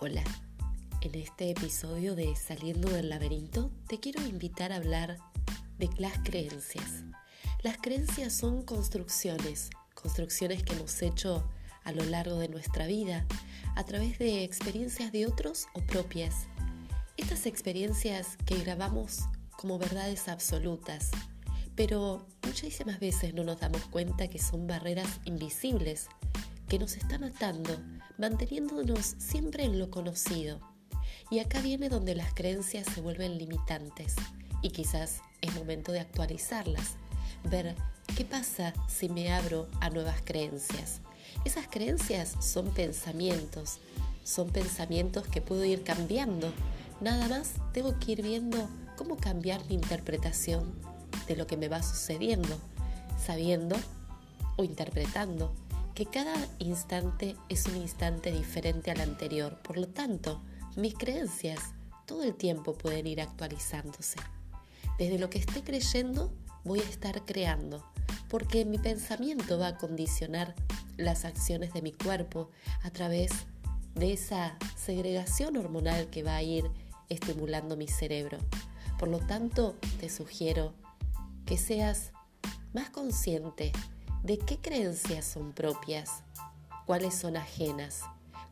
Hola, en este episodio de Saliendo del laberinto te quiero invitar a hablar de las creencias. Las creencias son construcciones, construcciones que hemos hecho a lo largo de nuestra vida a través de experiencias de otros o propias. Estas experiencias que grabamos como verdades absolutas, pero muchísimas veces no nos damos cuenta que son barreras invisibles que nos están atando, manteniéndonos siempre en lo conocido. Y acá viene donde las creencias se vuelven limitantes y quizás es momento de actualizarlas, ver qué pasa si me abro a nuevas creencias. Esas creencias son pensamientos, son pensamientos que puedo ir cambiando. Nada más tengo que ir viendo cómo cambiar mi interpretación de lo que me va sucediendo, sabiendo o interpretando que cada instante es un instante diferente al anterior. Por lo tanto, mis creencias todo el tiempo pueden ir actualizándose. Desde lo que esté creyendo, voy a estar creando, porque mi pensamiento va a condicionar las acciones de mi cuerpo a través de esa segregación hormonal que va a ir estimulando mi cerebro. Por lo tanto, te sugiero que seas más consciente de qué creencias son propias, cuáles son ajenas,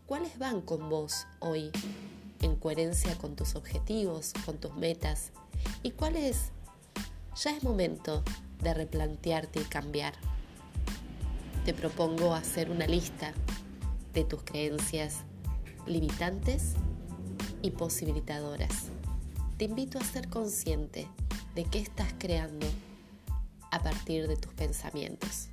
cuáles van con vos hoy en coherencia con tus objetivos, con tus metas y cuáles ya es momento de replantearte y cambiar. Te propongo hacer una lista de tus creencias limitantes y posibilitadoras. Te invito a ser consciente de qué estás creando a partir de tus pensamientos.